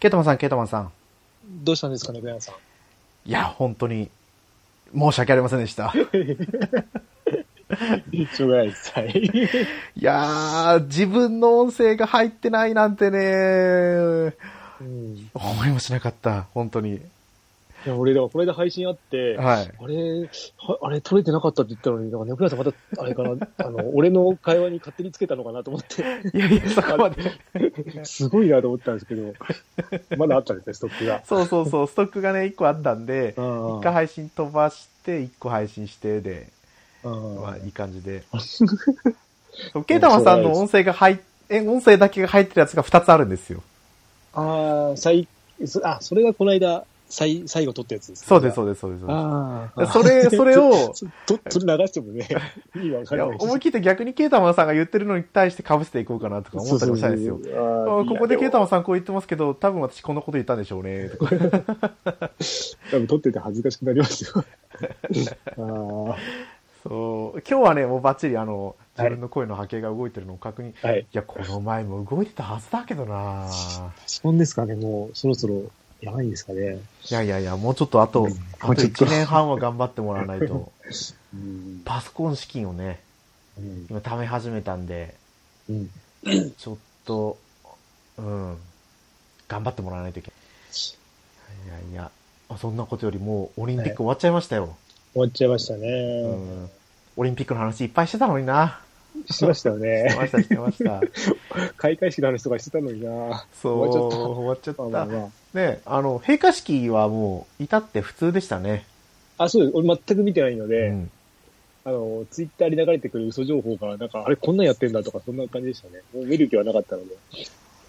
ケイタマンさん、ケイタマンさん。どうしたんですかね、ベアさん。いや、本当に、申し訳ありませんでした。しょうがないです。はい。いやー、自分の音声が入ってないなんてね、うん、思いもしなかった、本当に。いや俺、だからこれで配信あって、はい。あれ、はあれ、撮れてなかったって言ったのに、なんか、ネクラさんまた、あれかな、あの、俺の会話に勝手につけたのかなと思って、いやいや、そこまで。すごいなと思ったんですけど、まだあったんですね、ストックが。そうそうそう、ストックがね、1個あったんで、うん1回配信飛ばして、1個配信してで、うんまあいい感じで。ケイタマンさんの音声が入っ、え、音声だけが入ってるやつが2つあるんですよ。ああ、最、そあ、それがこの間、最、最後撮ったやつです、そうです、うそうです、そうです。ああ。それ、それを、と、それ流してもね、意味わからな。思い切って逆にケイタマンさんが言ってるのに対して被せていこうかなとか思ったりもしたんですよ。そうここでケイタもマンさんこう言ってますけど、多分私こんなこと言ったんでしょうね、とか。多分撮ってて恥ずかしくなりますよ。あそう。今日はね、もうバッチリあの、自分の声の波形が動いてるのを確認。はい。や、この前も動いてたはずだけどなパソコンですかね、もう、そろそろ、やばいんですかね。いやいやいや、もうちょっとあと、うんあともうちょっと1年半は頑張ってもらわないと。うん。パソコン資金をね、うん。今貯め始めたんで、うん。ちょっと、うん、頑張ってもらわないといけない。いやいや、あそんなことよりもうオリンピック終わっちゃいましたよ。終わっちゃいましたうね。ん。オリンピックの話いっぱいしてたのにな。しましたよしてまね。した、してました。開会式の話とかしてたのにな。そう、終わっちゃった終わっちゃった。ね、あの、閉会式はもう、至って普通でしたね。あ。あ、そうです。俺全く見てないのうで、ん。あの、ツイッターに流れてくる嘘情報が、なんか、あれこんなんやってんだとか、そんな感じでしたね。もう見る気はなかったので。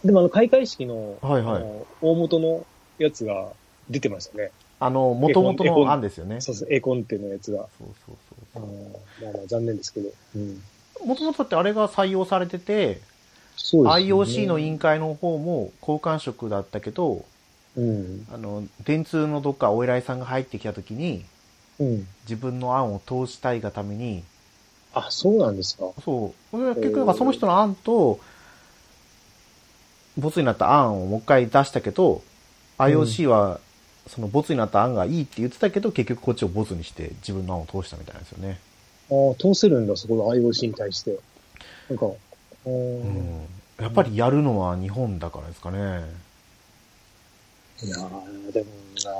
でもあの、開会式の、はいはい大元のやつが出てましたね。あの、元々の案ですよね。そうそう、エコンテのやつが。そうそうあそうーまあまあ残念ですけど。うん。もともとだってあれが採用されてて、そうですね IOC の委員会の方も交換色だったけど、うん。あの、電通のどっかお偉いさんが入ってきた時に、うん。自分の案を通したいがために、あ、そうなんですか。そう。結局なんかその人の案と、ボツになった案をもう一回出したけど、IOC は、そのボツになった案がいいって言ってたけど、結局こっちをボツにして自分の案を通したみたいなんですよね。ああ、通せるんだ、そこの IOC に対して。なんか、うん。やっぱりやるのは日本だからですかね。いやーでも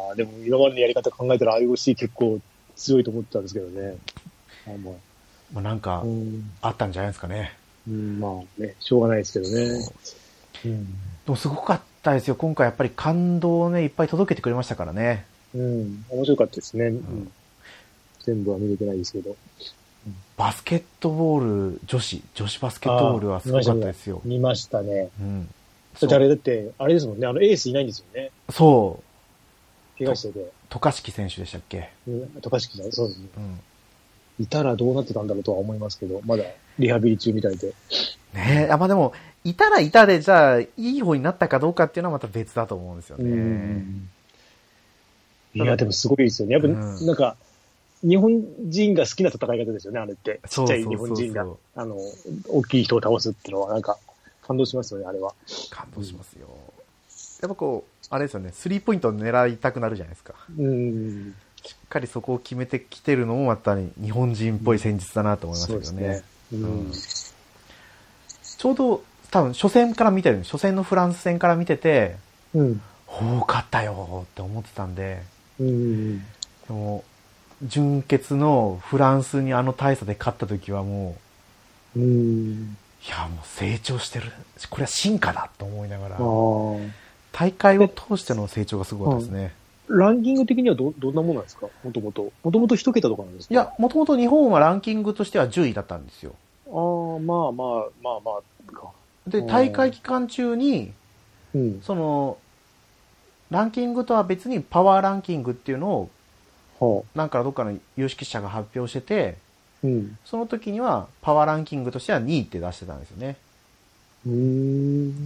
な、でも今までのやり方考えたら IOC 結構強いと思ってたんですけどね。あままあなんかあ、ったんじゃないですかね。うん、まあね、しょうがないですけどね。うん。でもすごかったですよ。今回やっぱり感動をね、いっぱい届けてくれましたからね。うん、面白かったですね。うんん全部は見れてないですけど。バスケットボール女子、女子バスケットボールはすごかったですよ。見ましたね。うん。だってあれだって、あれですもんね、あのエースいないんですよね。そう。怪我してて。渡嘉敷選手でしたっけ？うん、高敷さん、そうですね。うん。いたらどうなってたんだろうとは思いますけど、まだリハビリ中みたいで。ねえ、あ、まあでも、いたらいたで、じゃあ、いい方になったかどうかっていうのはまた別だと思うんですよね。いや、でもすごいですよね。やっぱ、うんなんか、日本人が好きな戦い方ですよね、あれって。ちっちゃい日本人があの、大きい人を倒すっていうのは、なんか、感動しますよね、あれは。感動しますよ。やっぱこう、あれですよね、スリーポイントを狙いたくなるじゃないですか。うん。しっかりそこを決めてきてるのもまた、ね、日本人っぽい戦術だなと思いましたけどね。うんちょうど、多分、初戦から見てる初戦のフランス戦から見てて、うん。ほう、勝ったよって思ってたんで、うん。でも、準決のフランスにあの大差で勝った時はもう、うん。いや、もう成長してる。これは進化だと思いながら。大会を通しての成長がすごかったですね。ランキング的にはど、どんなものなんですか？もともと。もともと一桁とかなんですか？いや、もともと日本はランキングとしては10位だったんですよ。ああ、まあまあ、まあまあ、か。で、うん大会期間中に、うん。その、ランキングとは別にパワーランキングっていうのを、はあ。なんかどっかの有識者が発表してて、うん。その時にはパワーランキングとしては2位って出してたんですよね。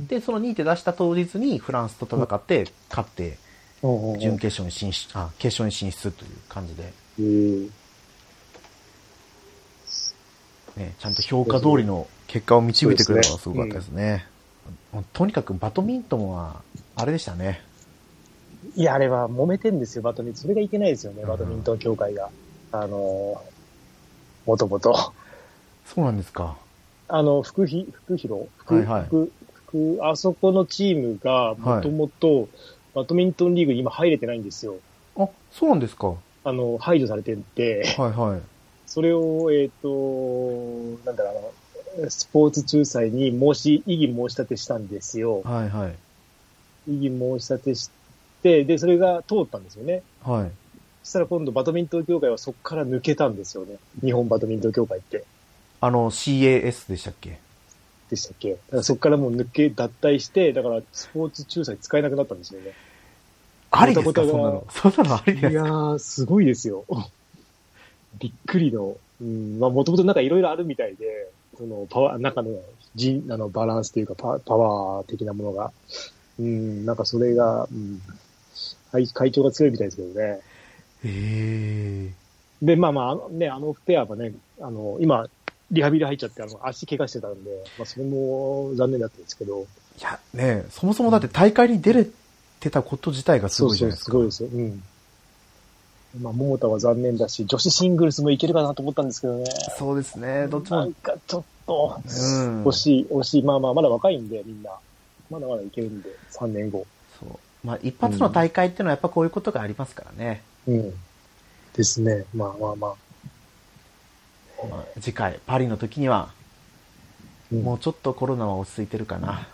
で、その2位って出した当日にフランスと戦って、勝って、準準決勝に進出、あ、決勝に進出という感じで、うん。ね、ちゃんと評価通りの結果を導いてくれるのがすごかったですね。もうとにかくバドミントンは、あれでしたね。いや、あれは揉めてんですよ、バドミントン。それがいけないですよね、うんバドミントン協会が。あのー、もともと。そうなんですか。あの、福ひ、福広？福、はいはい福、福、あそこのチームが、もともと、バドミントンリーグに今入れてないんですよ。あ、そうなんですか。はあの、排除されてて、いはい。それを、えっ、と、なんだろう、あの、スポーツ仲裁に申し、異議申し立てしたんですよ。はいはい。異議申し立てして、で、それが通ったんですよね。はい。そしたら今度バドミントン協会はそこから抜けたんですよね。日本バドミントン協会って。あの、CAS でしたっけ？でしたっけ？だからそこからもう抜け、脱退して、だからスポーツ仲裁使えなくなったんですよね。ありですか？そんなの。そんなのありいですやー、すごいですよ。びっくりの。うん、まあもともとなんかいろいろあるみたいで、そのパワー、中の人、あの、バランスというかパパワー的なものが。うん、なんかそれが、うん、会会長が強いみたいですけどね。ええで、まあまああの、ね、あのペアはね、あの、今、リハビリ入っちゃって、あの、足怪我してたんで、まあそれも残念だったんですけど。いや、ねそもそもだって大会に出れてたこと自体がすごいじゃないですか。そうそう、すごいですよ。うん。まあ、桃田は残念だし、女子シングルスもいけるかなと思ったんですけどね。そうですね。どっちもなん。かちょっと、うん惜しい、惜しい。まあまあ、まだ若いんで、みんな。まだまだいけるんで、3年後。そう。まあ、一発の大会っていうのはやっぱこういうことがありますからね。うん。ですね。まあまあまあ。まあ、次回、パリの時には、うんもうちょっとコロナは落ち着いてるかな。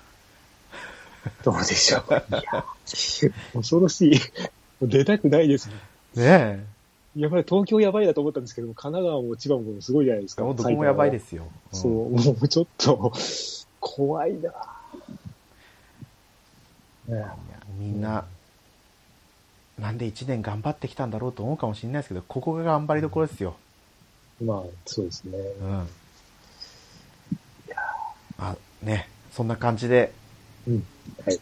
どうでしょう。いや、恐ろしい。出たくないですね。ねやばい、東京やばいだと思ったんですけど、神奈川も千葉もすごいじゃないですえ。か。もうどこもやばいですよ。うんそう、もうちょっと、怖いな。みんな、なんで一年頑張ってきたんだろうと思うかもしれないですけど、ここが頑張りどころですよ。まあ、そうですね。うん。あ、ね、そんな感じで、うん。はい。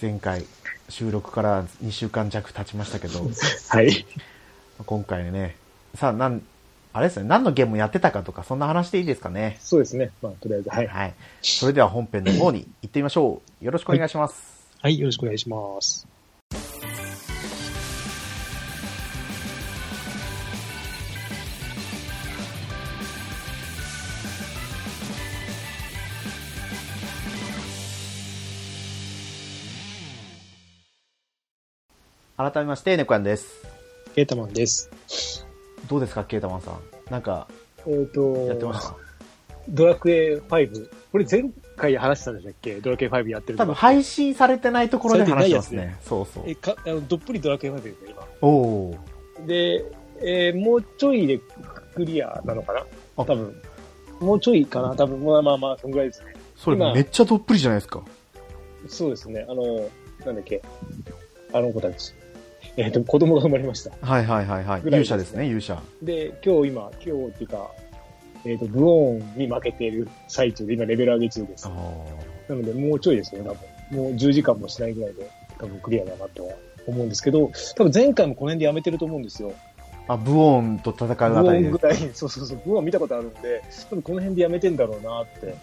前回収録から2週間弱経ちましたけど、はい。今回ね、さあ、なん、あれですね、何のゲームやってたかとか、そんな話でいいですかね。そうですね。まあ、とりあえず、はい。はい。それでは本編の方に行ってみましょう。よろしくお願いします。はい、よろしくお願いします。改めまして、ネコヤンです。ケータマンです。どうですか、ケータマンさん。なんか、えっ、と、やってましたドラクエ5。これ前回話したんでしたっけ？ドラクエ5やってる多分配信されてないところで話してますね。そうそう。え、か、あの、どっぷりドラクエ5ですね、おお今。で、えーもうちょいでクリアなのかな？あ多分。もうちょいかな？多分、まあまあまあ、そんぐらいですね。それ今めっちゃどっぷりじゃないですか。そうですね。あの、なんだっけ？あの子たち。えっ、と、子供が生まれました。はいはいはいはい。いです勇者ですね、勇者。で、今日今、今日っていうか、えっ、と、ブオーンに負けている最中で、今レベル上げ中ですあ。なので、もうちょいですね、多分。もう10時間もしないぐらいで、多分クリアだなとは思うんですけど、多分前回もこの辺でやめてると思うんですよ。あ、ブオーンと戦うブあたりでオーンぐ。らい、そうそうそう、ブオーン見たことあるんで、多分この辺でやめてんだろうなって。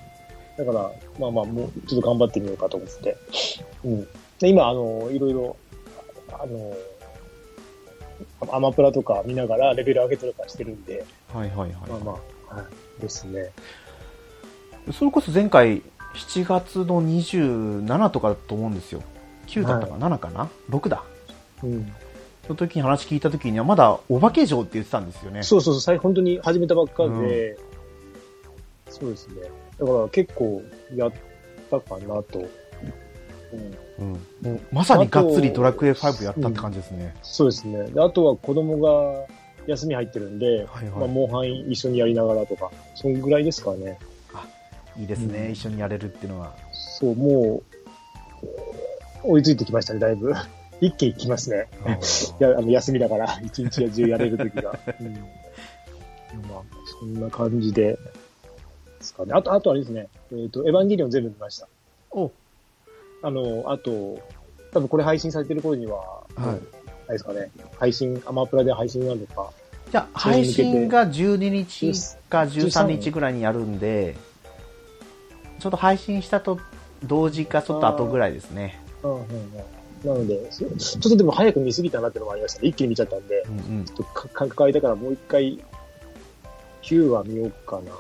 だから、まあまあ、もうちょっと頑張ってみようかと思って。うん。で今、あの、いろいろ、あの、アマプラとか見ながらレベル上げてるかしてるんで、はいはいはい。まあまあ、はい。ですね。それこそ前回、7月の27とかだと思うんですよ。9だったか、7かな ?6 だ。うん。その時に話聞いた時にはまだお化け城って言ってたんですよね。そうそうそう、最本当に始めたばっかで、そうですね。だから結構やったかなと。うん、うん。まさにがっつりドラクエ5やったって感じですね。そうですね。であとは子供が休み入ってるんで、はいはいまあ、モンハン一緒にやりながらとか、そんぐらいですかね。いいですね、うん一緒にやれるっていうのは。そう、もう、追いついてきましたね、だいぶ。一気に来ますね。や、あの、休みだから、一日中やれる時が。うん。まあ、そんな感じで、ですかね。あと、あとあれですね。えっ、と、エヴァンゲリオン全部見ました。おあの、あと、多分これ配信されてる頃には、はいあれですかね。配信、アマプラで配信なのか？じゃあ、配信が12日か13日ぐらいにやるんで、ちょっと配信したと同時かちょっと後ぐらいですね。うんうんうん。なので、そちょっとでも早く見すぎたなっていうのもありましたね。一気に見ちゃったんで、うんうんちょっとか感覚空いたからもう一回、9は見ようかな。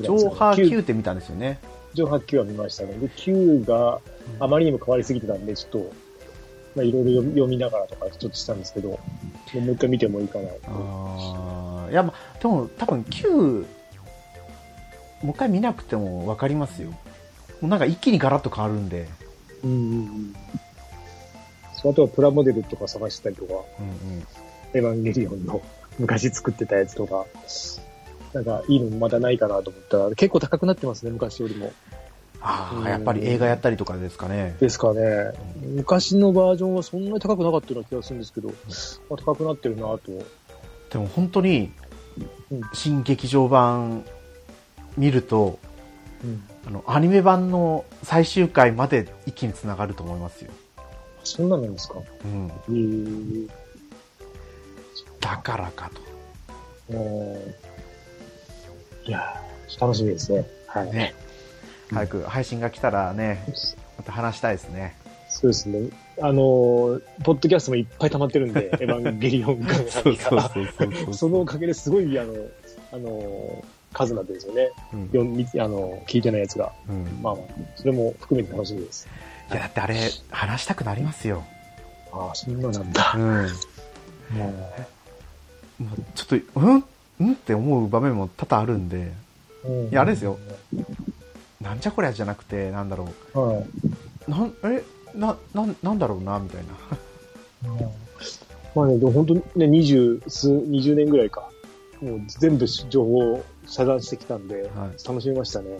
上波9って見たんですよね。上波9は見ましたね。で、9があまりにも変わりすぎてたんで、ちょっと、まあ、いろいろ読みながらとかちょっとしたんですけど、もう一回見てもいいかな。あーいや、まあ、でも多分9、もう一回見なくても分かりますよ。もうなんか一気にガラッと変わるんで。うんうんうん。そうあとはプラモデルとか探したりとか、うんうん。エヴァンゲリオンの 昔作ってたやつとか、なんかいいのまたないかなと思ったら、結構高くなってますね、昔よりも。ああ、うんやっぱり映画やったりとかですかね。ですかね。昔のバージョンはそんなに高くなかったような気がするんですけど、まあ、高くなってるなと。でも本当にうん、新劇場版見ると、うん。あの、アニメ版の最終回まで一気に繋がると思いますよ。そんななんですかうん。えー、だからかあーいやー楽しみですね。はい。と。ね。早く配信が来たらね、また話したいですね。そうですね。あのーポッドキャストもいっぱい溜まってるんで、エヴァンゲリオンが。そうそのおかげですごい、あの、あの、数なんですよね。うんあの、聞いてないやつが。うんまあまあ、それも含めて楽しみです。いや、だってあれ、話したくなりますよ。ああ、そんななんだう。ん。ももうちょっと、うん？うん？って思う場面も多々あるんで、う、うんいやあれですよ。なんじゃこりゃじゃなくて、なんだろはい。う。なん、え、な、なん、なんだろうな、みたいな。まあね、でも本当にね、二十数、二十年ぐらいか。もう全部情報を遮断してきたんで、はい楽しみましたね。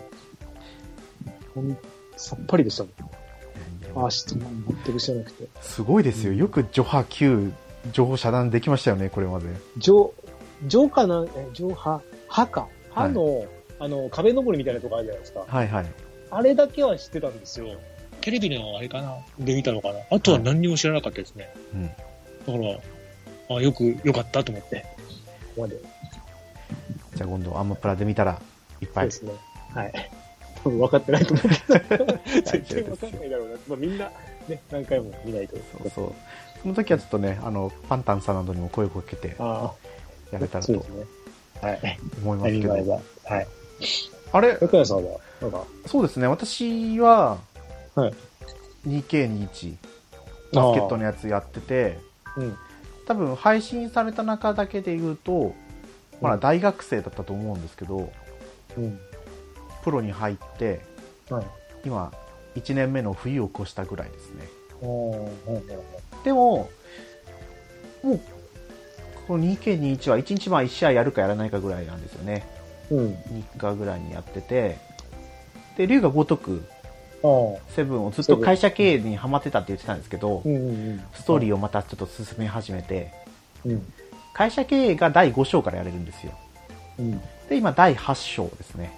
ほんさっぱりでしたもん。ああ、質問全く知らなくて。すごいですよ。よくジョハ9、情報遮断できましたよね、これまで。上、上かな、え、上波、歯か。歯の、あの、壁登りみたいなとこあるじゃないですか。はいはい。あれだけは知ってたんですよ。テレビのあれかな？で見たのかな？あとは何にも知らなかったですね。うん。だから、あよく、よかったと思って。ここまで。じゃあ今度アマプラで見たら、いっぱいそうで。すね。はい。多分分かってないと思うけど、絶対分かんないだろうな。まあみんな、ね、何回も見ないと。そうそう。その時はちょっとね、あの、パンタンさんなどにも声をかけてああ、やれたらとそうですね。はい。思いますけど。はい。あれ？横谷さんは、なんか、そうですね、私は、はい 2K21、バスケットのやつやってて、うん。多分配信された中だけで言うと、まだ大学生だったと思うんですけど、うん。プロに入って、はい。今、1年目の冬を越したぐらいですね。でも、もう、この 2K21 は1日まあ1試合やるかやらないかぐらいなんですよね。うん。3日ぐらいにやってて、で、龍が如く。セブンをずっと会社経営にハマってたって言ってたんですけどストーリーをまたちょっと進め始めて。会社経営が第5章からやれるんですよ。うん。で、今第8章ですね。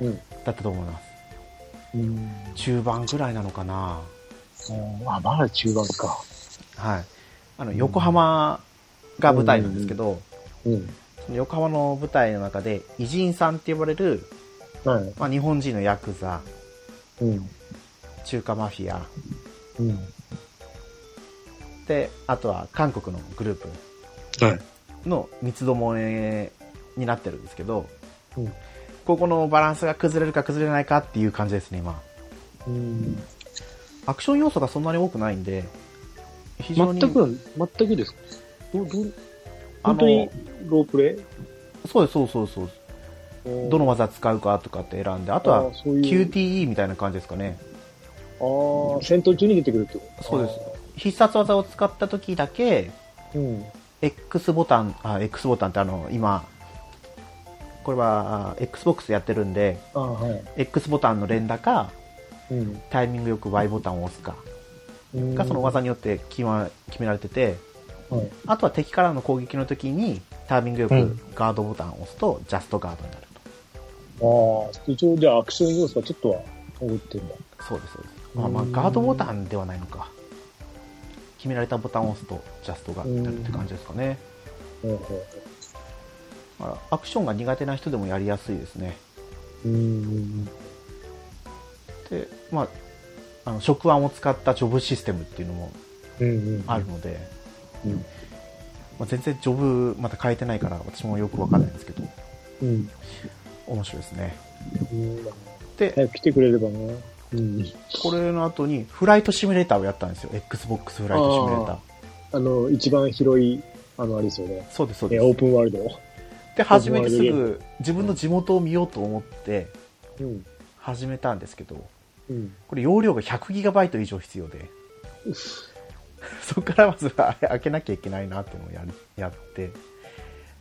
うん。だったと思います。うん。中盤ぐらいなのかなあ、まだ中盤か。はい。あの、横浜が舞台なんですけど、うん。その横浜の舞台の中で、偉人さんって呼ばれる、はい。まあ、日本人のヤクザ、うん。中華マフィア、うん。で、あとは韓国のグループはい。の三つどもえになってるんですけど、うんここのバランスが崩れるか崩れないかっていう感じですね、今。うん。アクション要素がそんなに多くないんで、非常に。全く、全くですかど、ど、本当にロープレイ？そうです、そうそうそう。どの技使うかとかって選んで、あとは QTE みたいな感じですかね。ああ、戦闘中に出てくるってこと？そうです。必殺技を使った時だけ、す。うん。X ボタン、あ、X ボタンってあの、今、これはあ Xbox やってるんで、はい。X ボタンの連打か、うん。タイミングよく Y ボタンを押すか、うんがその技によって決ま決められてて、はい。あとは敵からの攻撃の時にタイミングよくうんガードボタンを押すと、ジャストガードになると。ああ、一応じゃあアクション要素がちょっとは残ってんだ。そうです、そうです。まあまあ、うんガードボタンではないのか。決められたボタンを押すと、ジャストガードになるって感じですかね。うん。だからアクションが苦手な人でもやりやすいですね。うん。で、まあ、あの食案を使ったジョブシステムっていうのも。あるので、うん。まあ、全然ジョブまだ変えてないから私もよくわかんないんですけどうん。面白いですねうん。で早く来てくれればね。うん。これの後にフライトシミュレーターをやったんですよ XBOX フライトシミュレーターあの、一番広い、あの、あれですよね。そうですそうですえオープンワールド。で初めてすぐ自分の地元を見ようと思ってうん。始めたんですけどうん。これ容量が 100GB 以上必要で そこからまずは開けなきゃいけないなっていうのをやるやって。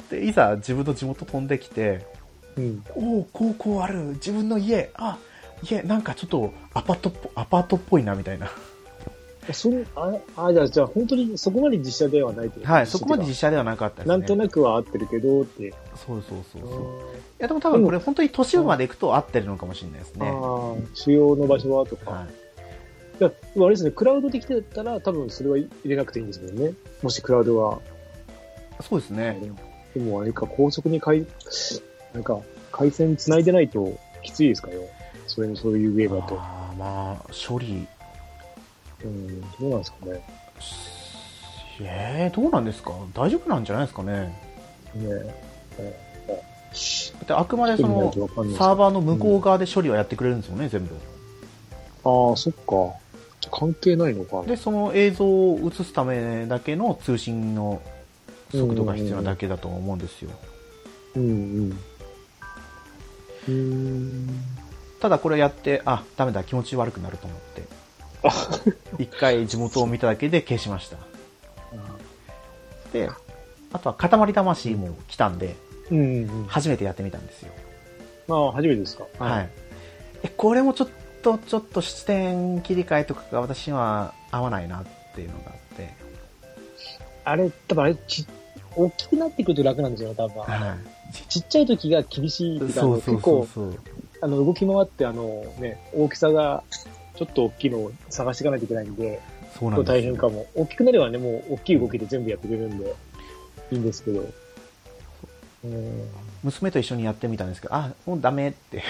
でいざ自分の地元飛んできてうん。おおこうこうある。自分の家。あ家なんかちょっとアパートっぽアパートっぽいなみたいな。そんあ、あ、じゃあ、じゃあ本当にそこまで実写ではないってことはいそこまで実実写ではなかったですね。なんとなくは合ってるけど、って。そうそうそうそう。いあやでも多分これ本当に都市部まで行くと合ってるのかもしれないですね。あー、主要の場所はとか。はいいや、あれですね、クラウドできてたら多分それは入れなくていいんですもんね。もしクラウドは。そうですねでもあれか、高速に回、なんか、回線繋いでないときついですかね。それのそういうゲームだと。あーまあ処理うん、どうなんですかね。えー、どうなんですか？大丈夫なんじゃないですかね？ねだってあくまでそのサーバーの向こう側で処理はやってくれるんですよね、全部ああ、そっか。関係ないのか。でその映像を映すためだけの通信の速度が必要なだけだと思うんですようんうん。うーん。ただこれやってあダメだ気持ち悪くなると思って 一回地元を見ただけで消しましたであとは塊魂も来たんでうんうん。初めてやってみたんですよああ、初めてですか。はい、えこれもちょっとちょっと視点切り替えとかが私には合わないなっていうのがあって、あれ、多分あれ、ち、大きくなってくると楽なんですよね、多分。はい、ちちっちゃい時が厳しいっていうそうそう結構、そうそうあの、動き回って、あの、ね、大きさが、ちょっと大きいのを探していかないといけないんで、そうなんで大変かも。大きくなればね、もう大きい動きで全部やってくれるんで、いいんですけど。うん。娘と一緒にやってみたんですけどあもうダメって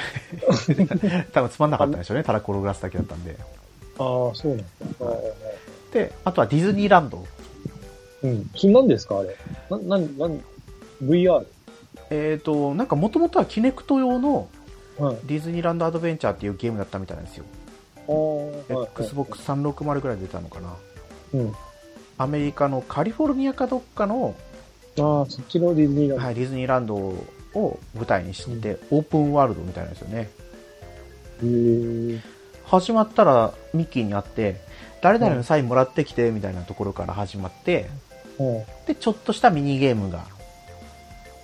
多分つまんなかったんでしょうねただ転がすだけだったんでああ、そうなんだ。であとはディズニーランドうん。それ何ですかあれ？な、な、なん、VR? えっ、となんかもともとはキネクト用のはい。ディズニーランドアドベンチャーっていうゲームだったみたいなんですよ、ああ、はい。XBOX360 ぐらいで出たのかなうん。アメリカのカリフォルニアかどっかの、ああ、そっちのディズニーランド。はい、ディズニーランドを舞台にして、オープンワールドみたいなんですよね。始まったらミッキーに会って誰々のサインもらってきてみたいなところから始まってはい。でちょっとしたミニゲームが。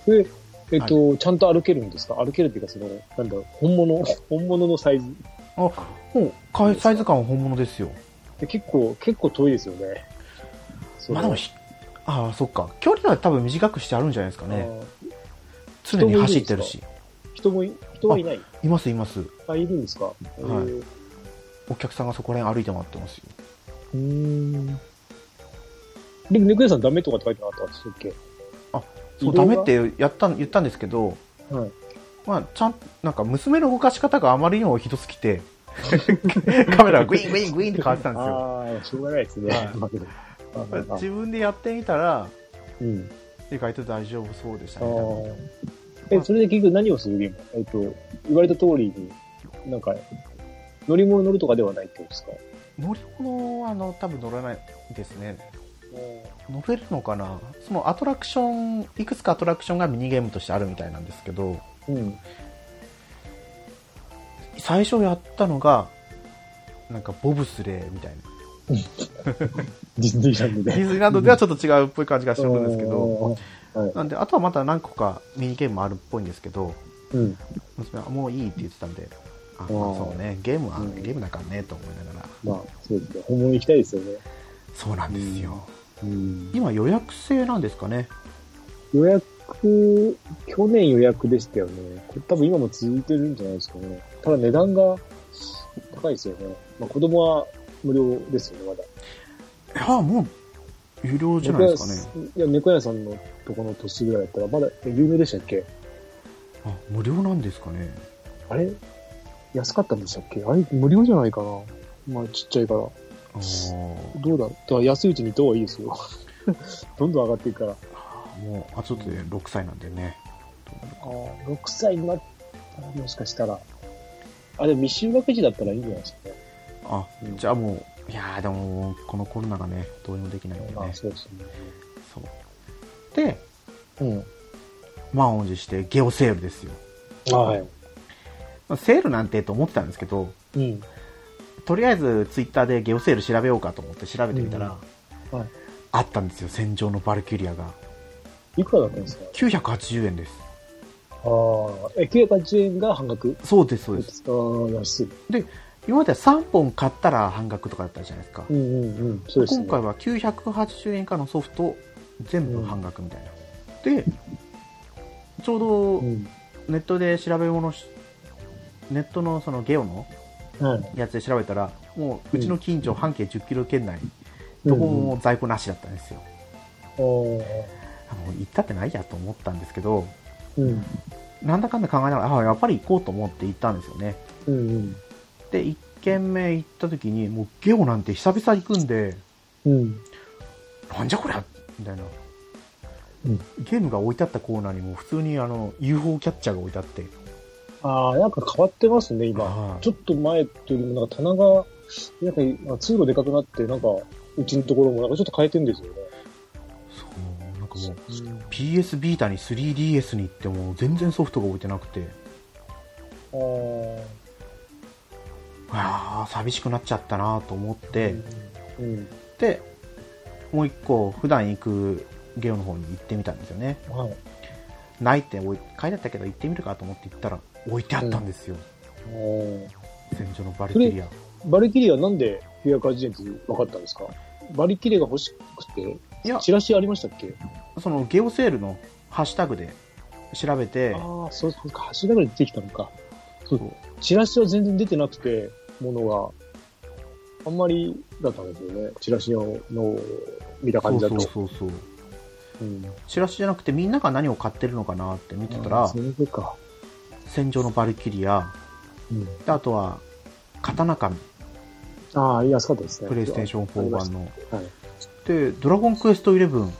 で、えっと、ちゃんと歩けるんですか？歩けるっていうか、その、なんだろう、本物、本物のサイズ。あもうかサイズ感は本物ですよ。で結構、結構遠いですよね。まあでもひああそっか。距離は多分短くしてあるんじゃないですかね常に走ってるし。人もい、人はいない？いますいます。あ、いるんですか？はい。お客さんがそこら辺歩いて回ってますよ。うーん。でも、猫屋さんダメとかって書いてなかった？っけそう移動がダメってやった言ったんですけどはい。まあ、ちゃんなんか娘の動かし方があまりにもひどすぎて カメラがグイングイングインって変わってたんですよ。ああ、しょうがないですね。はい。まあでもあああ。自分でやってみたらうん。意外と大丈夫そうでしたあねあ。え、それで結局何をするゲーム？えっと、言われた通りに、なんか、乗り物乗るとかではないってことですか？乗り物はあの多分乗らないですね。乗れるのかな？そのアトラクションいくつかアトラクションがミニゲームとしてあるみたいなんですけどうん。最初やったのがなんかボブスレーみたいな ディズニーランドで。ディズニーランドではちょっと違うっぽい感じがするんですけどど。はい。なんであとはまた何個かミニゲームもあるっぽいんですけどうん。娘はもういいって言ってたんであ、まあ、ーそうねゲームは、うんゲームだからねと思いながらまあ、そうですね。本物行きたいですよね。そうなんですよ、うん。今予約制なんですかね？予約、去年予約でしたよね。これ多分今も続いてるんじゃないですかね。ただ値段が高いですよね。まあ子供は無料ですよね、まだ。いやもう有料じゃないですかねいや、猫屋さんのとこの年ぐらいだったら、まだ、え有名でしたっけ？あ無料なんですかねあれ？安かったんでしたっけ？あれ、無料じゃないかなまあちっちゃいから。どうだ？だから安いうちに行った方がいいですよ。どんどん上がっていくから。もう、あ、ちょっとで6歳なんでね。ああ、6歳になったらもしかしたら。あ、でも未就学児だったらいいんじゃないですかね。あ、うんじゃあもう、いやーでも、このコロナがね、どうにもできないんでねまあ。そうですね。そう。で、うん。満を持してゲオセールですよ。はい。まあセールなんてと思ってたんですけど、うん。とりあえずツイッターでゲオセール調べようかと思って調べてみたら、うんはいあったんですよ、戦場のバルキュリアが。いくらだったんですか？980円です。ああ、え、980円が半額？そうです、そうです。ああ、安い。今までは3本買ったら半額とかだったじゃないですか。うんうんうん。そうですね。今回は980円以下のソフト全部半額みたいな。で、ちょうどうん。ネットで調べ物し、ネットのそのゲオのはい。やつで調べたら、もううちの近所半径10キロ圏内、どこも在庫なしだったんですよ。うん。ああもう行ったってないやと思ったんですけど、あ。うん。なんだかんだ考えながら、あやっぱり行こうと思って行ったんですよね。うんうん。で、1軒目行った時に、もうゲオなんて久々行くんで、うん。なんじゃこりゃみたいな。うんゲームが置いてあったコーナーにも普通にあの UFO キャッチャーが置いてあって、ああ、なんか変わってますね、今。はいちょっと前というよりも、なんか棚が、なんか通路でかくなって、なんか、うちのところもなんかちょっと変えてんですよね。そう、なんかもう PS ビータに 3DS に行っても全然ソフトが置いてなくて、ああ。ああ、寂しくなっちゃったなと思って、うん。で、もう一個普段行くゲオの方に行ってみたんですよね。はい。ないって書いてあったけど行ってみるかと思って行ったら置いてあったんですよ。あー戦場のバルキリア。バリキリアなんで980円って分かったんですか？バリキリアが欲しくて、いや、チラシありましたっけ？そのゲオセールのハッシュタグで調べて、ああ、そうそうか、橋だから出てきたのか。そうそうチラシは全然出てなくて、ものが。あんまりだったんですよね。チラシのの見た感じだと。そうそうそうそう。うん。チラシじゃなくてみんなが何を買ってるのかなって見てたら。戦場のバルキリア、うん。であとは、刀神、ああ、安かったですね。プレイステーション4版の。はい。で、ドラゴンクエスト11、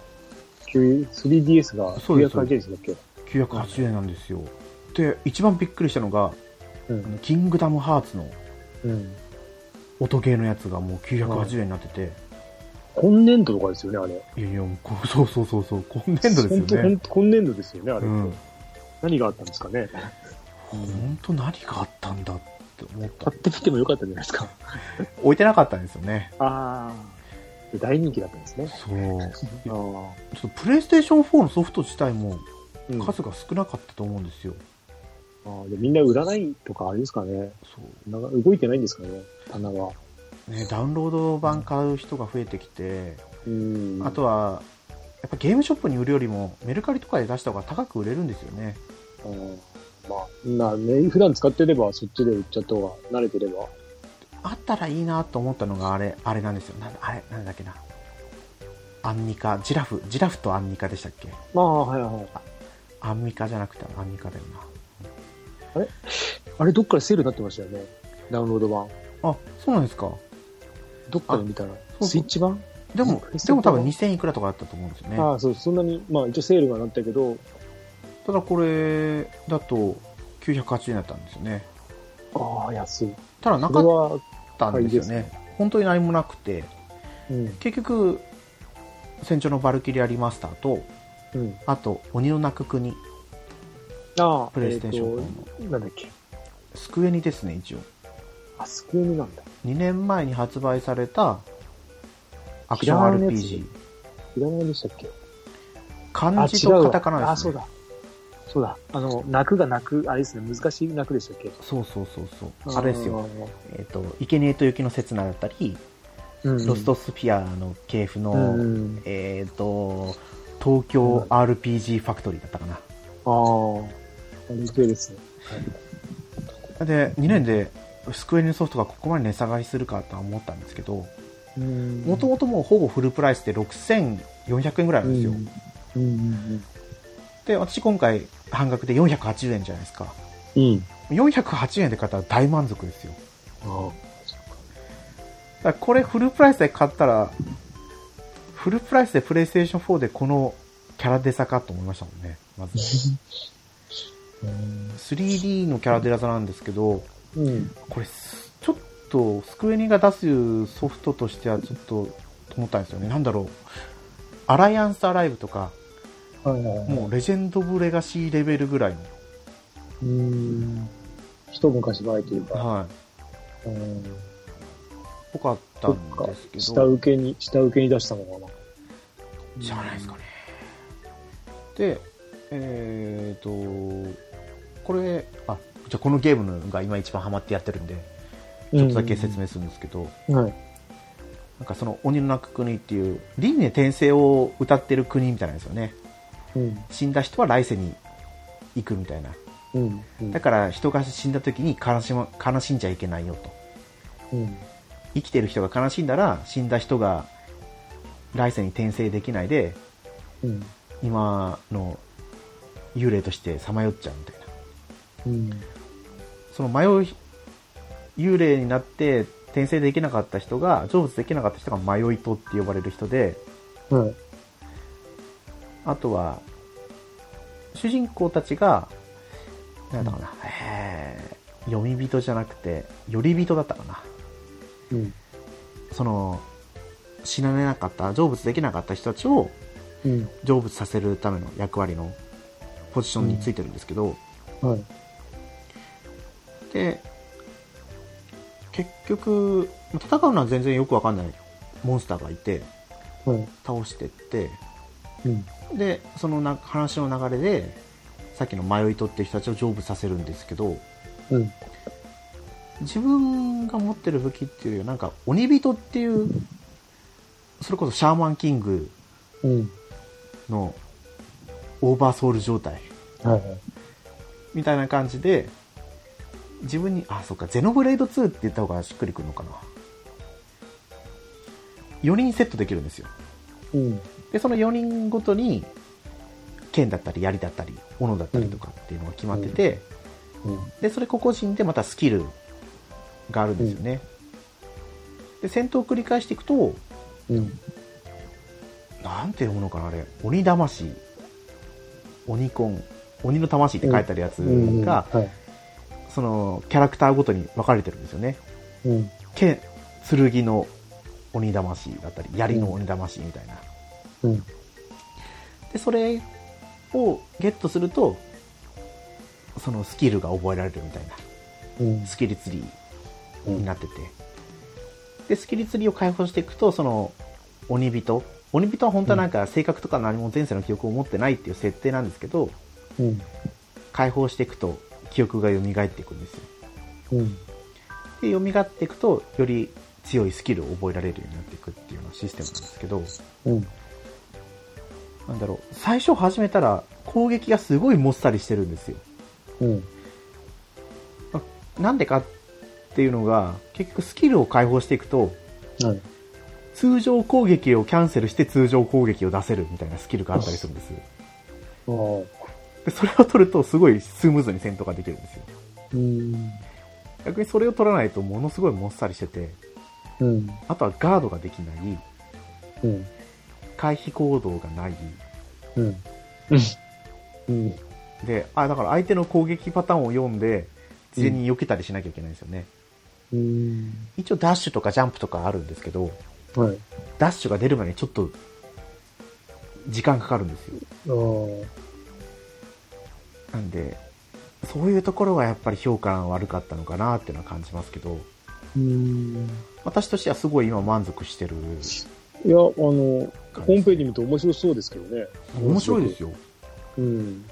9 3DS がそうです980円だっけ980円なんですよ。で、一番びっくりしたのが、うん。キングダムハーツのうん。音ゲーのやつがもう980円になってて、今年度とかですよね、あれ。いやいや、もうそうそうそうそう、今年度ですよね。今年度ですよね、あれ。うん。何があったんですかね？本当何があったんだって思った買。ってみてもよかったんじゃないですか。置いてなかったんですよね。ああ。大人気だったんですね。そう。ちょっとプレイステーション4のソフト自体もうん数が少なかったと思うんですよ。あーでみんな売らないとかあれですかね。そう。なんか動いてないんですかね、棚は。ね、ダウンロード版買う人が増えてきて、うん。あとは、やっぱゲームショップに売るよりもメルカリとかで出した方が高く売れるんですよね。うんまあ、なね、普段使ってればそっちで売っちゃった方が慣れてれば。あったらいいなと思ったのがあれ、あれなんですよ。なあれ、なんだっけな。アンニカ、ジラフ、ジラフとアンニカでしたっけ？まあ、はいはい。アンミカじゃなくてアンニカだよあれ、どっかでセールになってましたよね？ダウンロード版。な。あ、そうなんですか。どっかで見たら？そうスイッチ版？でもでも多分2000いくらとかだったと思うんですよね。ああ、そう、そんなに、まあ一応セールがなったけど、ただこれだと980円だったんですよね。ああ、安い。ただなかったんですよ買いね。本当に何もなくて、うん。結局、戦場のバルキリアリマスターと、うん。あと、鬼の泣く国、ああ、プレイステーション4の、えーとなんだっけ？スクエニですね、一応。あ、スクエニなんだ。2年前に発売された、アクション RPG。いらないでしたっけ？漢字とカタカナです、ね。あ、そうだ。そうだ。あの、泣くが泣く、あれですね、難しい泣くでしたっけ？そうそうそうそう。あれですよ。。ーえっ、と、生贄と雪の刹那だったり、うん、ロストスピアの系譜の、うん。えっ、と、東京 RPG ファクトリーだったかな。ああ、ですね。で、2年で、スクエニのソフトがここまで値下がりするかとは思ったんですけど、うんもともともうほぼフルプライスで6400円ぐらいなんですよ。うん。うん。で、私今回半額で480円じゃないですか。うん。408円で買ったら大満足ですよ。あからこれフルプライスで買ったら、フルプライスでプレイステーション4でこのキャラデザかと思いましたもんね。まず。3D のキャラデザなんですけど、うん。これす、ちょっと、スクエニが出すソフトとしてはちょっと、と思ったんですよね。なんだろう。アライアンスアライブとか、はいはいはい。もうレジェンド・オブ・レガシーレベルぐらいの。うーん。一昔前というか。はい。うん。ぽかったんですけ。下ど、請けに、下請けに出したのかな。じゃないですかね。で、えーと、これ、あ、じゃあこのゲームのが今一番ハマってやってるんで、ちょっとだけ説明するんですけど、明。はい。なんかその鬼の泣く国っていう、輪廻転生を歌ってる国みたいなんですよね。うん。死んだ人は来世に行くみたいな。うん。うんだから人が死んだ時に悲し,、ま、悲しんじゃいけないよと。うん。生きてる人が悲しんだら死んだ人が来世に転生できないでうん。今の幽霊としてさまよっちゃうみたいなうん。その迷う幽霊になって転生できなかった人が成仏できなかった人が迷いとって呼ばれる人ではい。あとは主人公たちがなんだかな、えー読み人じゃなくて寄り人だったかなうん。その死なれなかった成仏できなかった人たちをうん。成仏させるための役割のポジションについてるんですけど、はい。で結局戦うのは全然よくわかんないモンスターがいてはい。倒してってうん。でそのな話の流れでさっきの迷いとって人たちを成仏させるんですけどうん。自分が持ってる武器っていうよりはなんか鬼人っていうそれこそシャーマンキングうん。のオーバーソウル状態。みたいな感じで、自分に、あ、そっか、ゼノブレード2って言った方がしっくりくるのかな。4人セットできるんですよ。うん。で、その4人ごとに、剣だったり、槍だったり、斧だったりとかっていうのが決まってて、うん。で、それ個々人でまたスキルがあるんですよね。で、戦闘を繰り返していくと、うん。なんて読むのかな、あれ。鬼魂。鬼コン。鬼の魂って書いてあるやつうん。が、はい。その、キャラクターごとに分かれてるんですよね。うん。剣、剣の鬼魂だったり、槍の鬼魂みたいな。うん。で、それをゲットすると、そのスキルが覚えられるみたいな、うん。スキルツリーうんになってて。で、スキルツリーを解放していくと、その、鬼人。鬼人は本当はなんか性格とか何も前世の記憶を持ってないっていう設定なんですけど、うん。解放していくと記憶が蘇っていくんですよ。うん。で、蘇っていくと、より強いスキルを覚えられるようになっていくっていうようなシステムなんですけど、うん。なんだろう、最初始めたら攻撃がすごいもっさりしてるんですよ。うん。なんでかっていうのが、結局スキルを解放していくと、はい。通常攻撃をキャンセルして通常攻撃を出せるみたいなスキルがあったりするんです。で、それを取るとすごいスムーズに戦闘ができるんですよ。うん。逆にそれを取らないとものすごいもっさりしてて、うん。あとはガードができない、うん。回避行動がない、うん。うん。で、あ、だから相手の攻撃パターンを読んで、事前に避けたりしなきゃいけないんですよね。うん。一応ダッシュとかジャンプとかあるんですけど、はい。ダッシュが出るまでにちょっと、時間かかるんですよ。なんで、そういうところがやっぱり評価が悪かったのかなっていうのは感じますけど、うん。私としてはすごい今満足してるいや、あの、ホームページ見ると面白そうですけどね。面白いですよ。うん。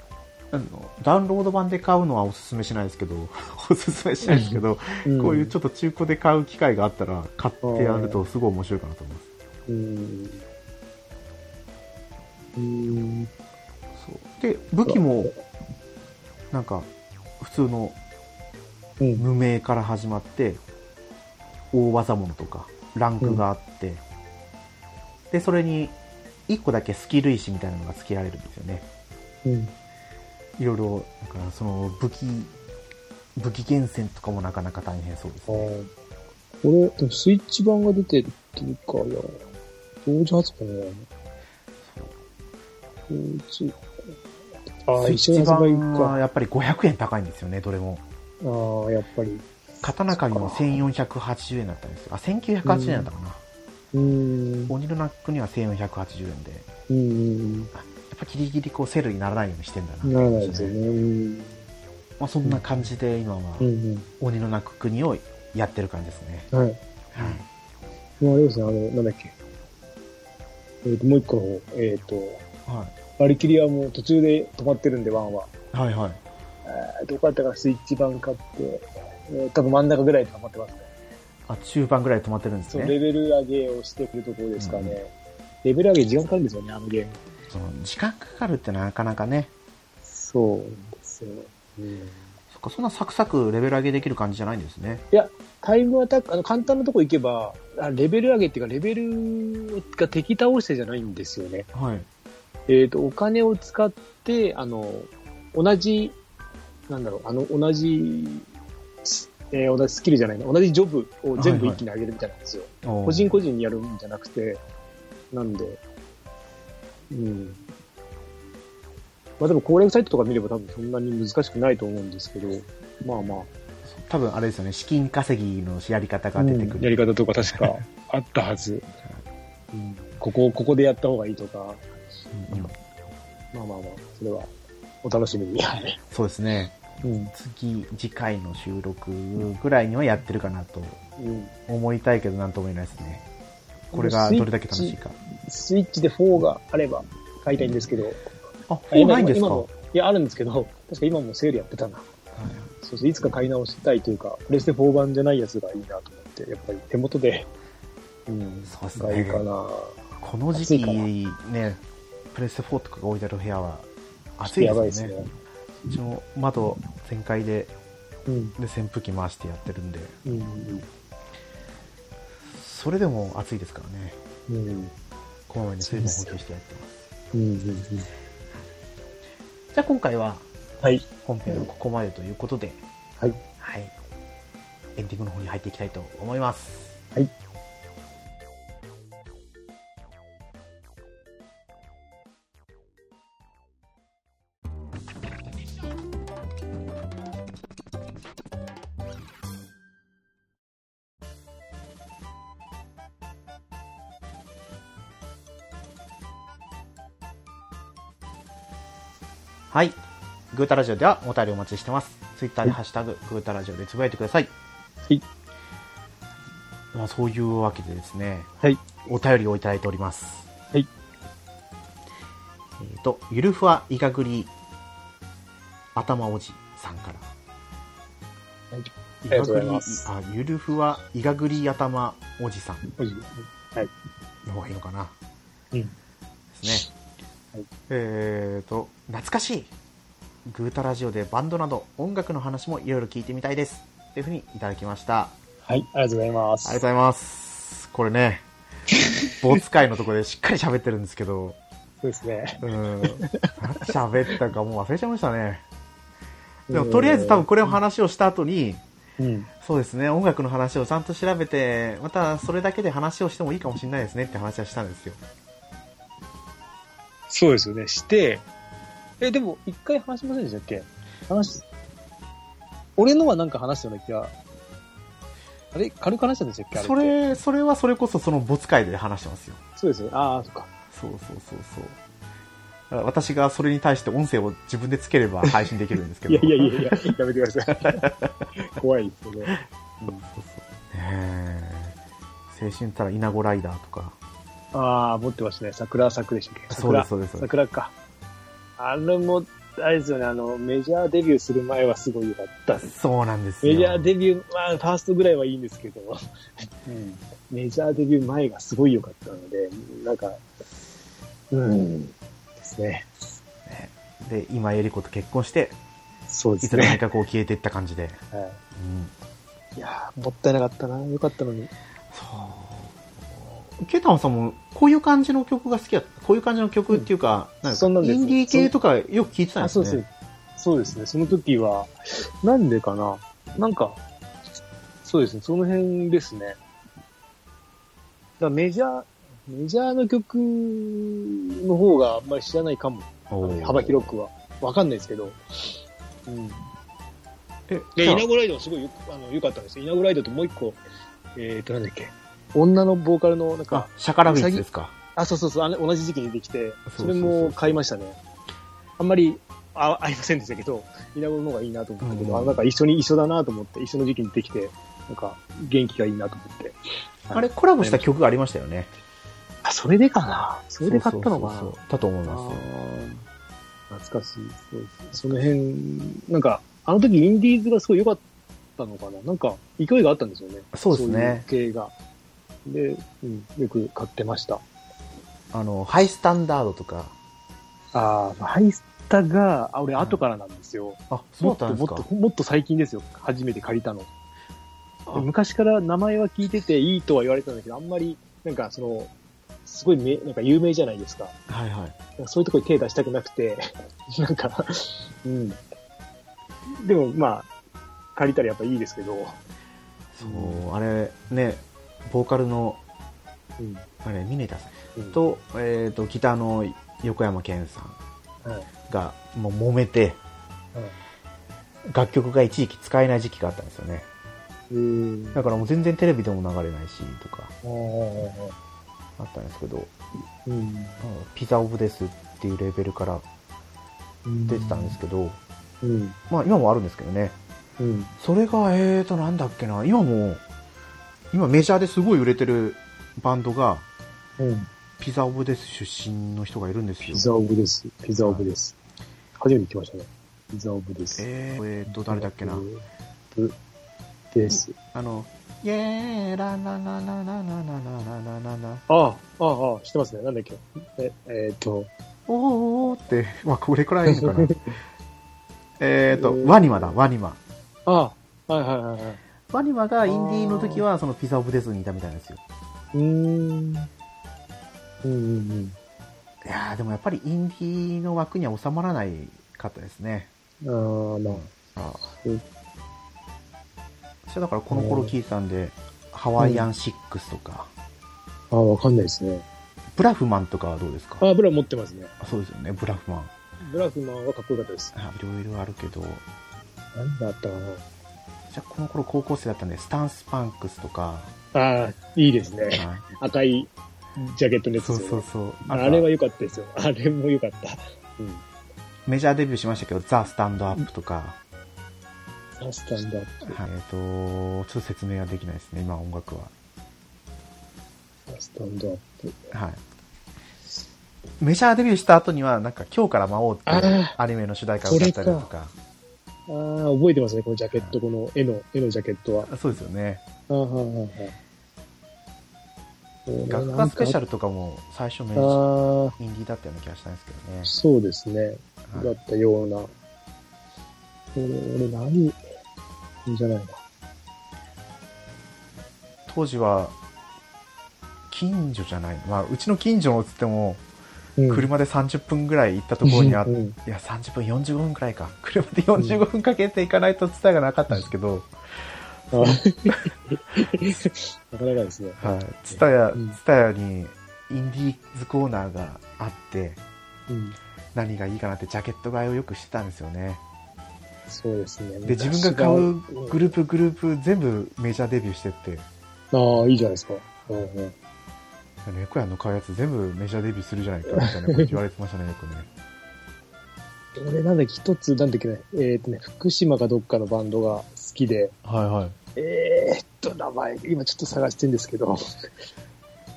あのダウンロード版で買うのはおすすめしないですけど、おすすめしないですけど、うんこういうちょっと中古で買う機会があったら買ってやるとすごい面白いかなと思います。うん。うん。そうで、武器も、なんか、普通のうん。無名から始まって、大技物とか、ランクがあって、で、それに、1個だけスキル石みたいなのが付けられるんですよね。うん。いろいろ、なんかその武器、武器厳選とかもなかなか大変そうですあね。これ、でもスイッチ版が出てるっていうか、いや、同時発売ね。同時。あ一緒に発売版はやっぱり500円高いんですよね、どれも。か。ああ、やっぱり。刀紙も1480円だったんですよ。あ、1980円だったかな。うーん。鬼のナックには1480円で。うん。あやっぱギリギリこうセールにならないようにしてんだな。ならないですよね。うん。まあそんな感じで今はうん鬼のナック国をやってる感じですね。うん。はい。はい。もうあれですね、あの、なんだっけ。えっ、と、もう一個の方、えっ、と、はバリキリはもう途中で止まってるんで、ワンは。い。はいはい。えーどこやったかなスイッチ版買って、えー多分真ん中ぐらいで止まってますね。あ、中盤ぐらいで止まってるんですね。レベル上げをしてくるところですかね。レベル上げ時間かかるんですよね、あのゲーム。その時間かかるってなかなかね。そうですよ。うん。そっか、そんなサクサクレベル上げできる感じじゃないんですね。いや、タイムアタック、あの、簡単なとこ行けば、あレベル上げっていうか、レベルが敵倒してじゃないんですよね。はい。えっ、と、お金を使って、あの、同じ、なんだろう、あの、同じ、えー同じスキルじゃないな、同じジョブを全部一気に上げるみたいなんですよ。個個人個人にやるんじゃなくて、なんで、うん。まあでも攻略サイトとか見れば多分そんなに難しくないと思うんですけど、まあまあ、多分あれですよね、資金稼ぎのやり方が出てくる。やり方とか確かあったはず。うん、ここ、ここでやった方がいいとか、うんうんまあまあまあ、それはお楽しみに。はい。そうですね。うん。次、次回の収録ぐらいにはやってるかなとうん。思いたいけど、なんとも言えないですね。これがどれだけ楽しいか。スイッチで4があれば買いたいんですけど。あ、4ないんですか？いや、あるんですけど、確か今もセールやってたな。そうそう、いつか買い直したいというか、プレステ4版じゃないやつがいいなと思って、やっぱり手元で、うん、そうですがいいかね。な。この時期ね、プレステ4とかが置いてある部屋は暑いですすね。うちも窓全開でうん。で扇風機回してやってるんで、うん。それでも暑いですからね。うん。こまめに水分補給してやってます。うん。うん。じゃあ今回ははい。本編はここまでということで、はい。はい。エンディングの方に入っていきたいと思います。はい。はい。グータラジオではお便りお待ちしてます。ツイッターでハッシュタグ、グータラジオでつぶやいてください。はい。まあそういうわけでですね、はい。お便りをいただいております。はい。えっ、と、ゆるふわいがぐり頭おじさんから。はいいありがとうございますあ、ゆるふわいがぐり頭おじさんおじはい。の方がいいのかな。うん。ですね。はいえーと、懐かしい。グータラジオでバンドなど音楽の話もいろいろ聞いてみたいです。というふうにいただきました。はい。ありがとうございます。ありがとうございます。これね、ボツ会のところでしっかり喋ってるんですけど、そうですね。うん、何喋ったかもう忘れちゃいましたね。でも、とりあえず多分これを話をした後に、うん。そうですね、音楽の話をちゃんと調べて、またそれだけで話をしてもいいかもしれないですねって話はしたんですよ。そうですよね。して、え、でも、一回話しませんでしたっけ？話し、俺のはなんか話したような気が、あれ？軽く話したんでしたっけ？それ、それはそれこそそのボツ会で話してますよ。そうですよね。ああ、そっか。そうそうそうそう。だから私がそれに対して音声を自分でつければ配信できるんですけど。い やいやいやいや、やめてください。怖いですけど。そうそう。ねえ青春ったら稲子ライダーとか。ああ、持ってましたね。桜作でしたっけ？そうです、桜。そうです。桜か。あれも、あれですよね、あの、メジャーデビューする前はすごい良かったです。そうなんですよ。メジャーデビュー、まあ、ファーストぐらいはいいんですけど、うん、メジャーデビュー前がすごい良かったので、なんか、うん、ですね。で、今、エリコと結婚して、そうですいつの間にね。かこう消えていった感じで。はうん。い、いやーもったいなかったな。良かったのに。そう。ケイタンさんも、こういう感じの曲が好きやこういう感じの曲っていうか、なんかそんなんですインディー系とかよく聴いてたんあ、ですね。そうです。そうですね。その時は、なんでかな。なんか、そうですね、その辺ですね。だメジャー、メジャーの曲の方があんまり知らないかも。幅広くは。わかんないですけど。うん。え、イナゴライダーはすごいよあの良かったんですよ。イナゴライダーともう一個、えーと、なんだっけ。女のボーカルの、なんか、、シャカラビッツですか。あ、そうそうそう、あれ同じ時期に出てきて、それも買いましたね。あんまり、あ、合いませんでしたけど、イナゴの方がいいなと思ったけど、うんあなんか一緒に一緒だなと思って、一緒の時期にできて、なんか、元気がいいなと思って。あれ、コラボした曲がありましたよね。あ、それでかなそれで買ったのかなそうだと思いあます。ー懐かしい。その辺、なんか、あの時インディーズがすごい良かったのかななんか、勢いがあったんですよね。そうですね系が。で、うん、よく買ってました。あの、ハイスタンダードとか。ああ、ハイスタが、あ、俺後からなんですよ。あ、そうだったんですかもっと、もっと最近ですよ。初めて借りたの。昔から名前は聞いてていいとは言われてたんだけど、あんまり、なんかその、すごいめ、なんか有名じゃないですか。はいはい。そういうところに手出したくなくて、なんか、うん。でも、まあ、借りたらやっぱいいですけど、そう、あれ、ね、ボーカルの、うん。あれ、ミネタさうんんと、えっ、と、ギターの横山健さんはい。が、もう揉めて、楽曲が一時期使えない時期があったんですよね。うん。だからもう全然テレビでも流れないし、とか、ああったんですけど、うん。ピザオブですっていうレベルから出てたんですけど、うん。まあ今もあるんですけどね。うん。それが、えーと、なんだっけな、今も、今メジャーですごい売れてるバンドが、うん。ピザオブです出身の人がいるんですよ。ピザオブです。ピザオブです。初めて来ましたね。ピザオブです。えー、えーと、誰だっけな。ブです。あの、イェーラララララララララララああ、ああ、知ってますね。なんだっけ。え、えーっと、おーって、まあ、これくらいいいのかな。えーと、ワニマだ、ワニマ。ああ、はいはいはいはい。ワニマがインディーの時は、そのピザオブデスにいたみたいなんですよ。うーん。うんうんいやー、でもやっぱりインディーの枠には収まらないかったですね。うん。ああ、まあ。あうん私はだからこの頃聞いてたんで、ハワイアンシックスとか、ああ、わかんないですね。ブラフマンとかはどうですか？ああ、ブラ持ってますね。あそうですよね、ブラフマン。ブラフマンはかっこよかったです。あいろいろあるけど、なんだったかじゃあこの頃高校生だったんで、スタンスパンクスとか、な。ああ、いいですね。はい赤いジャケットのやつですよね。そうそうそう。ああとれは良かったですよ。あれも良かった。うん。メジャーデビューしましたけど、ザ・スタンドアップとか、ザ・スタンドアップ。はい、えっ、と、ちょっと説明はできないですね、今音楽は。ザ・スタンドアップ。はい。メジャーデビューした後には、なんか、今日から魔王ってアニメの主題歌を歌ったりだとか、ああ、覚えてますね、このジャケット、この絵の、絵のジャケットは。そうですよね。ああ、はいはいはい。学科スペシャル。ルとかも最初メジあャあ、ー、インディーだったような気がしたんですけどね。そうですね。はいだったような。俺、俺何いいんじゃないな。当時は、近所じゃない。まあ、うちの近所のつっても、うん車で30分ぐらい行ったところにあっうんうんいや、30分、45分くらいか。車で45分かけて行かないと伝えがなかったんですけど、あなかなかですね。はい。ツタヤうん、ツタヤにインディーズコーナーがあって、うん。何がいいかなってジャケット買いをよくしてたんですよね。そうですね。で、自分が買うグループグループ全部メジャーデビューしてって、ああ、いいじゃないですか。うんうん。猫屋の買うやつ全部メジャーデビューするじゃないかみたいなこと言われてましたね、よくね。俺なんだっけ、一つ、なんだっけね、えっ、とね、福島かどっかのバンドが好きで、はいはい。えーっと、名前、今ちょっと探してんですけど、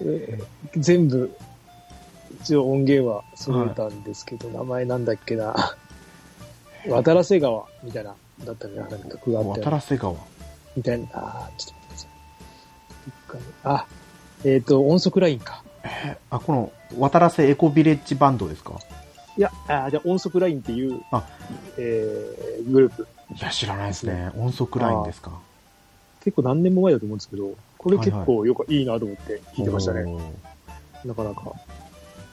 えー。全部、一応音源は揃えたんですけど、名前なんだっけな、渡良瀬川みたいな、だったね、なんか曲があって渡、良瀬川。みたいな、あーちょっと待ってください。あ、えーっと、音速ラインか。あ、この、渡良瀬エコビレッジバンドですか？いや、あーじゃあ音速ラインっていう、あえーグループ。いや、知らないですね。音速ラインですか？結構何年も前だと思うんですけど、これ結構よく、いいなと思って聴いてましたね。なかなか。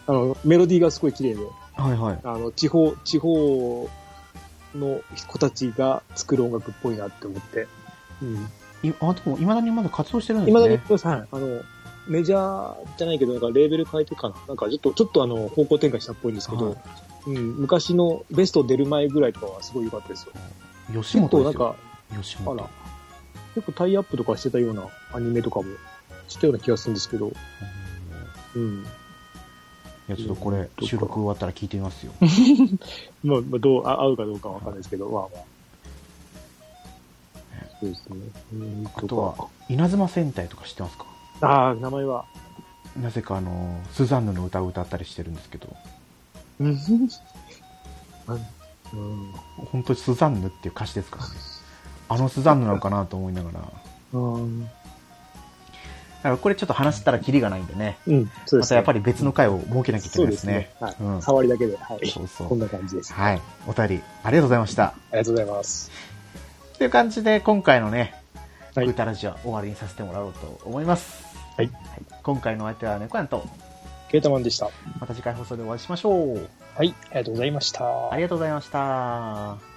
あの、メロディーがすごい綺麗で、はいはい。あの、地方、地方の子たちが作る音楽っぽいなって思って。うん。いあ、でも、未だにまだ活動してるんです今だにね。、はい、あの、メジャーじゃないけど、なんかレーベル変えてかな。なんかちょっと、ちょっとあの、方向転換したっぽいんですけど、はいうん、昔のベスト出る前ぐらいとかはすごい良かったですよ。吉本結構なんかよ。、吉あ本。ら、結構タイアップとかしてたようなアニメとかもしたような気がするんですけど、うん。いや、ちょっとこれ、収録終わったら聞いてみますよ。まあ、まあ、どう、あ合うかどうかわかんないですけど、まあまあ。そうですね。うんあとは、稲妻戦隊とか知ってますか？ああ、名前は。なぜかあの、スザンヌの歌を歌ったりしてるんですけど、うん。本当にスザンヌっていう歌詞ですからね。あのスザンヌなのかなと思いながら。だうん。からこれちょっと話したらキリがないんでね。うん、そうです、ね。またやっぱり別の回を設けなきゃいけないですねですね。。はい。うん触りだけで、はい。そうそうこんな感じです。はい。お便り、ありがとうございました。ありがとうございます。という感じで、今回のね、はいグータラジオ終わりにさせてもらおうと思います。はい。今回のお相手は猫やんと、ケータマンでした。また次回放送でお会いしましょう。はい、ありがとうございました。ありがとうございました。